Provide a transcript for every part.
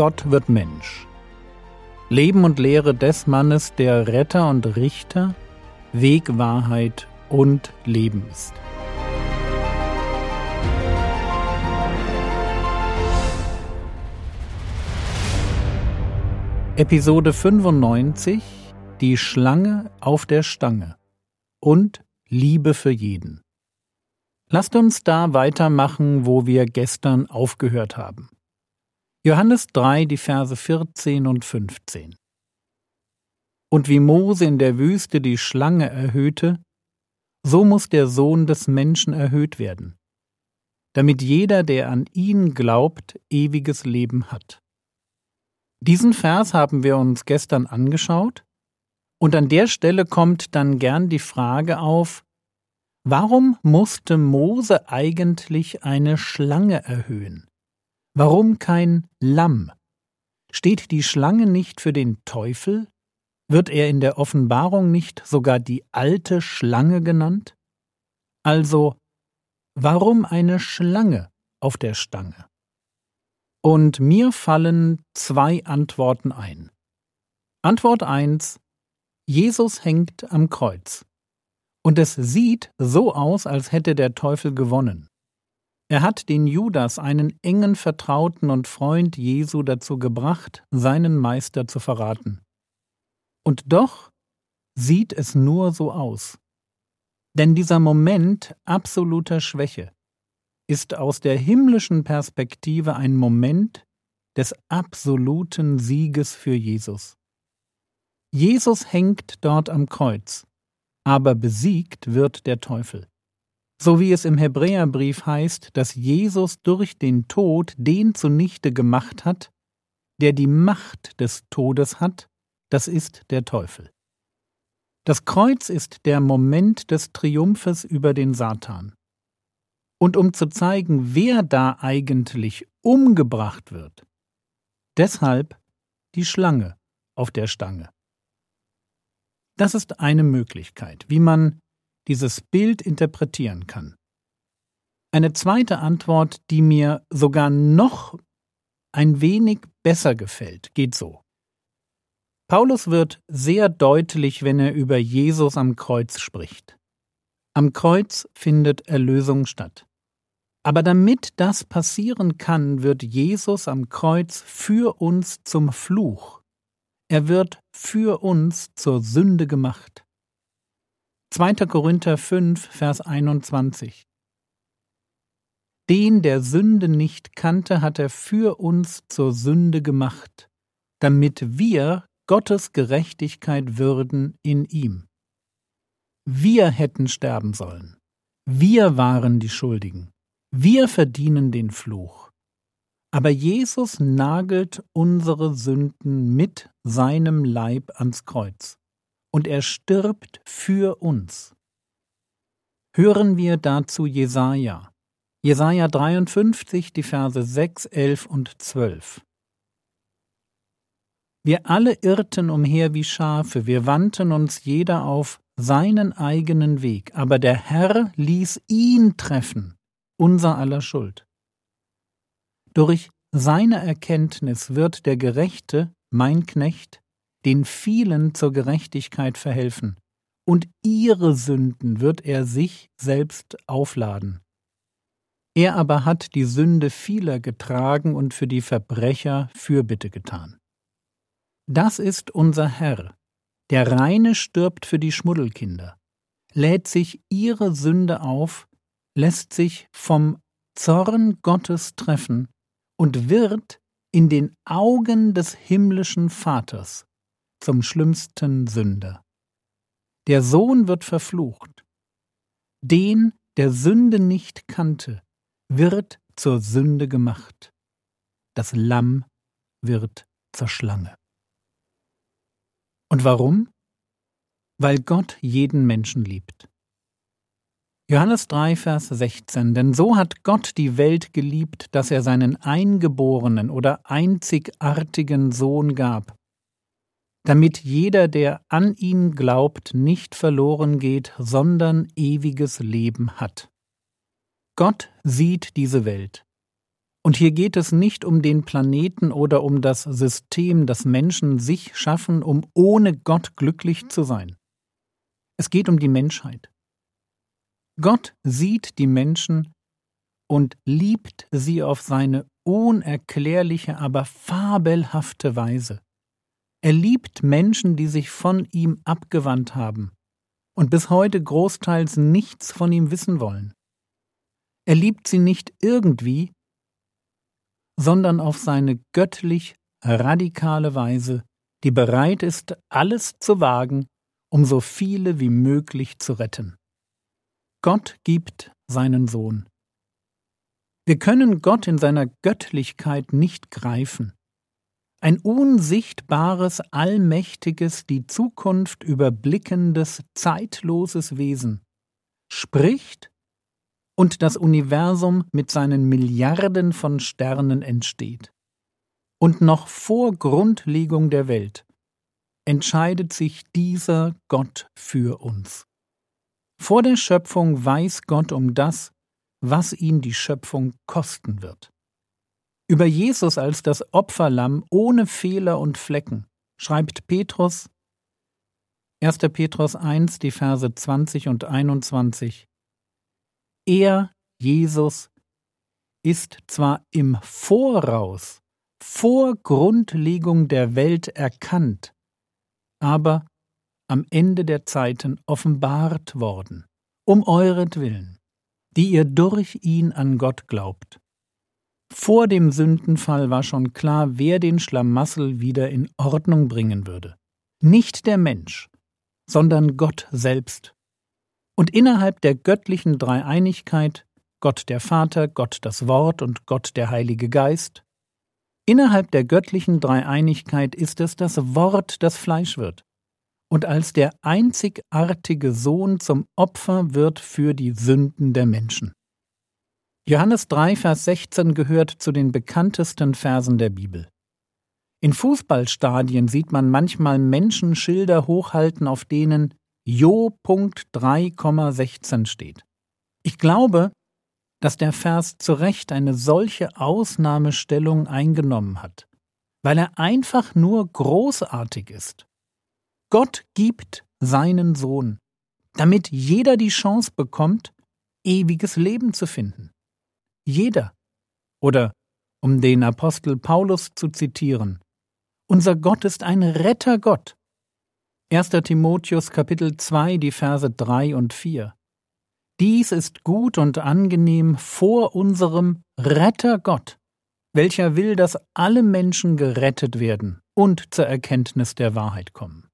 Gott wird Mensch. Leben und Lehre des Mannes, der Retter und Richter, Weg, Wahrheit und Leben ist. Episode 95 Die Schlange auf der Stange und Liebe für jeden. Lasst uns da weitermachen, wo wir gestern aufgehört haben. Johannes 3, die Verse 14 und 15. Und wie Mose in der Wüste die Schlange erhöhte, so muss der Sohn des Menschen erhöht werden, damit jeder, der an ihn glaubt, ewiges Leben hat. Diesen Vers haben wir uns gestern angeschaut, und an der Stelle kommt dann gern die Frage auf, warum musste Mose eigentlich eine Schlange erhöhen? Warum kein Lamm? Steht die Schlange nicht für den Teufel? Wird er in der Offenbarung nicht sogar die alte Schlange genannt? Also, warum eine Schlange auf der Stange? Und mir fallen zwei Antworten ein. Antwort 1 Jesus hängt am Kreuz. Und es sieht so aus, als hätte der Teufel gewonnen. Er hat den Judas, einen engen Vertrauten und Freund Jesu, dazu gebracht, seinen Meister zu verraten. Und doch sieht es nur so aus. Denn dieser Moment absoluter Schwäche ist aus der himmlischen Perspektive ein Moment des absoluten Sieges für Jesus. Jesus hängt dort am Kreuz, aber besiegt wird der Teufel so wie es im Hebräerbrief heißt, dass Jesus durch den Tod den zunichte gemacht hat, der die Macht des Todes hat, das ist der Teufel. Das Kreuz ist der Moment des Triumphes über den Satan. Und um zu zeigen, wer da eigentlich umgebracht wird, deshalb die Schlange auf der Stange. Das ist eine Möglichkeit, wie man dieses Bild interpretieren kann. Eine zweite Antwort, die mir sogar noch ein wenig besser gefällt, geht so. Paulus wird sehr deutlich, wenn er über Jesus am Kreuz spricht. Am Kreuz findet Erlösung statt. Aber damit das passieren kann, wird Jesus am Kreuz für uns zum Fluch. Er wird für uns zur Sünde gemacht. 2. Korinther 5, Vers 21. Den, der Sünde nicht kannte, hat er für uns zur Sünde gemacht, damit wir Gottes Gerechtigkeit würden in ihm. Wir hätten sterben sollen. Wir waren die Schuldigen. Wir verdienen den Fluch. Aber Jesus nagelt unsere Sünden mit seinem Leib ans Kreuz und er stirbt für uns. Hören wir dazu Jesaja. Jesaja 53, die Verse 6, 11 und 12. Wir alle irrten umher wie Schafe, wir wandten uns jeder auf seinen eigenen Weg, aber der Herr ließ ihn treffen, unser aller Schuld. Durch seine Erkenntnis wird der Gerechte, mein Knecht, den vielen zur Gerechtigkeit verhelfen, und ihre Sünden wird er sich selbst aufladen. Er aber hat die Sünde vieler getragen und für die Verbrecher Fürbitte getan. Das ist unser Herr, der Reine stirbt für die Schmuddelkinder, lädt sich ihre Sünde auf, lässt sich vom Zorn Gottes treffen und wird in den Augen des himmlischen Vaters zum schlimmsten Sünder. Der Sohn wird verflucht. Den, der Sünde nicht kannte, wird zur Sünde gemacht. Das Lamm wird zur Schlange. Und warum? Weil Gott jeden Menschen liebt. Johannes 3, Vers 16. Denn so hat Gott die Welt geliebt, dass er seinen eingeborenen oder einzigartigen Sohn gab, damit jeder, der an ihn glaubt, nicht verloren geht, sondern ewiges Leben hat. Gott sieht diese Welt, Und hier geht es nicht um den Planeten oder um das System, das Menschen sich schaffen, um ohne Gott glücklich zu sein. Es geht um die Menschheit. Gott sieht die Menschen und liebt sie auf seine unerklärliche, aber fabelhafte Weise. Er liebt Menschen, die sich von ihm abgewandt haben und bis heute großteils nichts von ihm wissen wollen. Er liebt sie nicht irgendwie, sondern auf seine göttlich radikale Weise, die bereit ist, alles zu wagen, um so viele wie möglich zu retten. Gott gibt seinen Sohn. Wir können Gott in seiner Göttlichkeit nicht greifen. Ein unsichtbares, allmächtiges, die Zukunft überblickendes, zeitloses Wesen spricht und das Universum mit seinen Milliarden von Sternen entsteht. Und noch vor Grundlegung der Welt entscheidet sich dieser Gott für uns. Vor der Schöpfung weiß Gott um das, was ihn die Schöpfung kosten wird. Über Jesus als das Opferlamm ohne Fehler und Flecken schreibt Petrus 1. Petrus 1, die Verse 20 und 21 er, Jesus, ist zwar im Voraus, vor Grundlegung der Welt erkannt, aber am Ende der Zeiten offenbart worden, um euretwillen, die ihr durch ihn an Gott glaubt. Vor dem Sündenfall war schon klar, wer den Schlamassel wieder in Ordnung bringen würde. Nicht der Mensch, sondern Gott selbst und innerhalb der göttlichen Dreieinigkeit, Gott der Vater, Gott das Wort und Gott der Heilige Geist, innerhalb der göttlichen Dreieinigkeit ist es das Wort, das Fleisch wird und als der einzigartige Sohn zum Opfer wird für die Sünden der Menschen. Johannes 3, Vers 16 gehört zu den bekanntesten Versen der Bibel. In Fußballstadien sieht man manchmal Menschen Schilder hochhalten, auf denen Jo. 3,16 steht. Ich glaube, dass der Vers zu Recht eine solche Ausnahmestellung eingenommen hat, weil er einfach nur großartig ist. Gott gibt seinen Sohn, damit jeder die Chance bekommt, ewiges Leben zu finden. Jeder. Oder, um den Apostel Paulus zu zitieren, unser Gott ist ein Rettergott. 1. Timotheus Kapitel 2, die Verse 3 und 4. Dies ist gut und angenehm vor unserem Retter Gott, welcher will, dass alle Menschen gerettet werden und zur Erkenntnis der Wahrheit kommen.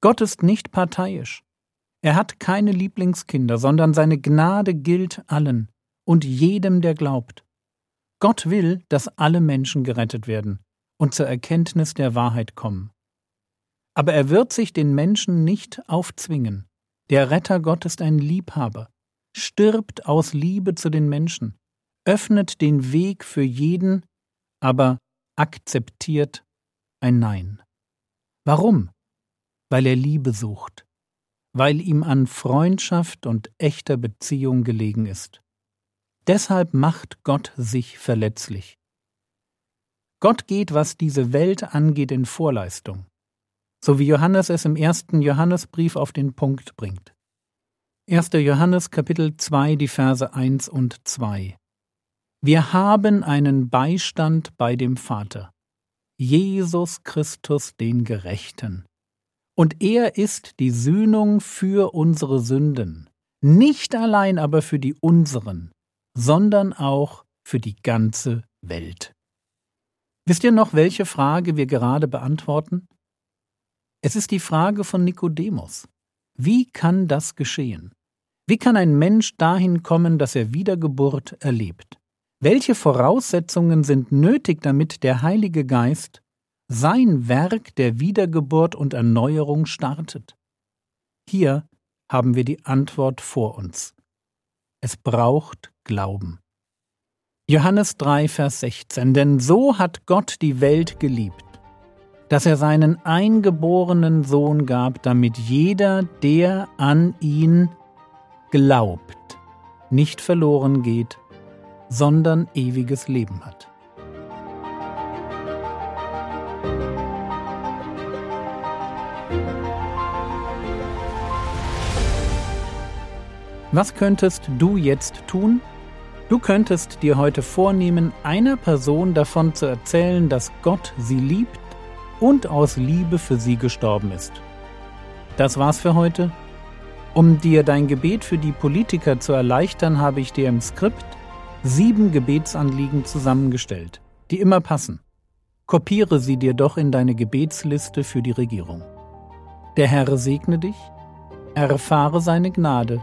Gott ist nicht parteiisch. Er hat keine Lieblingskinder, sondern seine Gnade gilt allen und jedem, der glaubt. Gott will, dass alle Menschen gerettet werden und zur Erkenntnis der Wahrheit kommen. Aber er wird sich den Menschen nicht aufzwingen. Der Retter Gott ist ein Liebhaber, stirbt aus Liebe zu den Menschen, öffnet den Weg für jeden, aber akzeptiert ein Nein. Warum? Weil er Liebe sucht, weil ihm an Freundschaft und echter Beziehung gelegen ist. Deshalb macht Gott sich verletzlich. Gott geht, was diese Welt angeht, in Vorleistung so wie Johannes es im ersten Johannesbrief auf den Punkt bringt. 1. Johannes Kapitel 2, die Verse 1 und 2. Wir haben einen Beistand bei dem Vater, Jesus Christus den Gerechten. Und er ist die Sühnung für unsere Sünden, nicht allein aber für die unseren, sondern auch für die ganze Welt. Wisst ihr noch, welche Frage wir gerade beantworten? Es ist die Frage von Nikodemus. Wie kann das geschehen? Wie kann ein Mensch dahin kommen, dass er Wiedergeburt erlebt? Welche Voraussetzungen sind nötig, damit der Heilige Geist sein Werk der Wiedergeburt und Erneuerung startet? Hier haben wir die Antwort vor uns. Es braucht Glauben. Johannes 3, Vers 16 Denn so hat Gott die Welt geliebt, dass er seinen eingeborenen Sohn gab, damit jeder, der an ihn glaubt, nicht verloren geht, sondern ewiges Leben hat. Was könntest du jetzt tun? Du könntest dir heute vornehmen, einer Person davon zu erzählen, dass Gott sie liebt und aus Liebe für sie gestorben ist. Das war's für heute. Um dir dein Gebet für die Politiker zu erleichtern, habe ich dir im Skript sieben Gebetsanliegen zusammengestellt, die immer passen. Kopiere sie dir doch in deine Gebetsliste für die Regierung. Der Herr segne dich, erfahre seine Gnade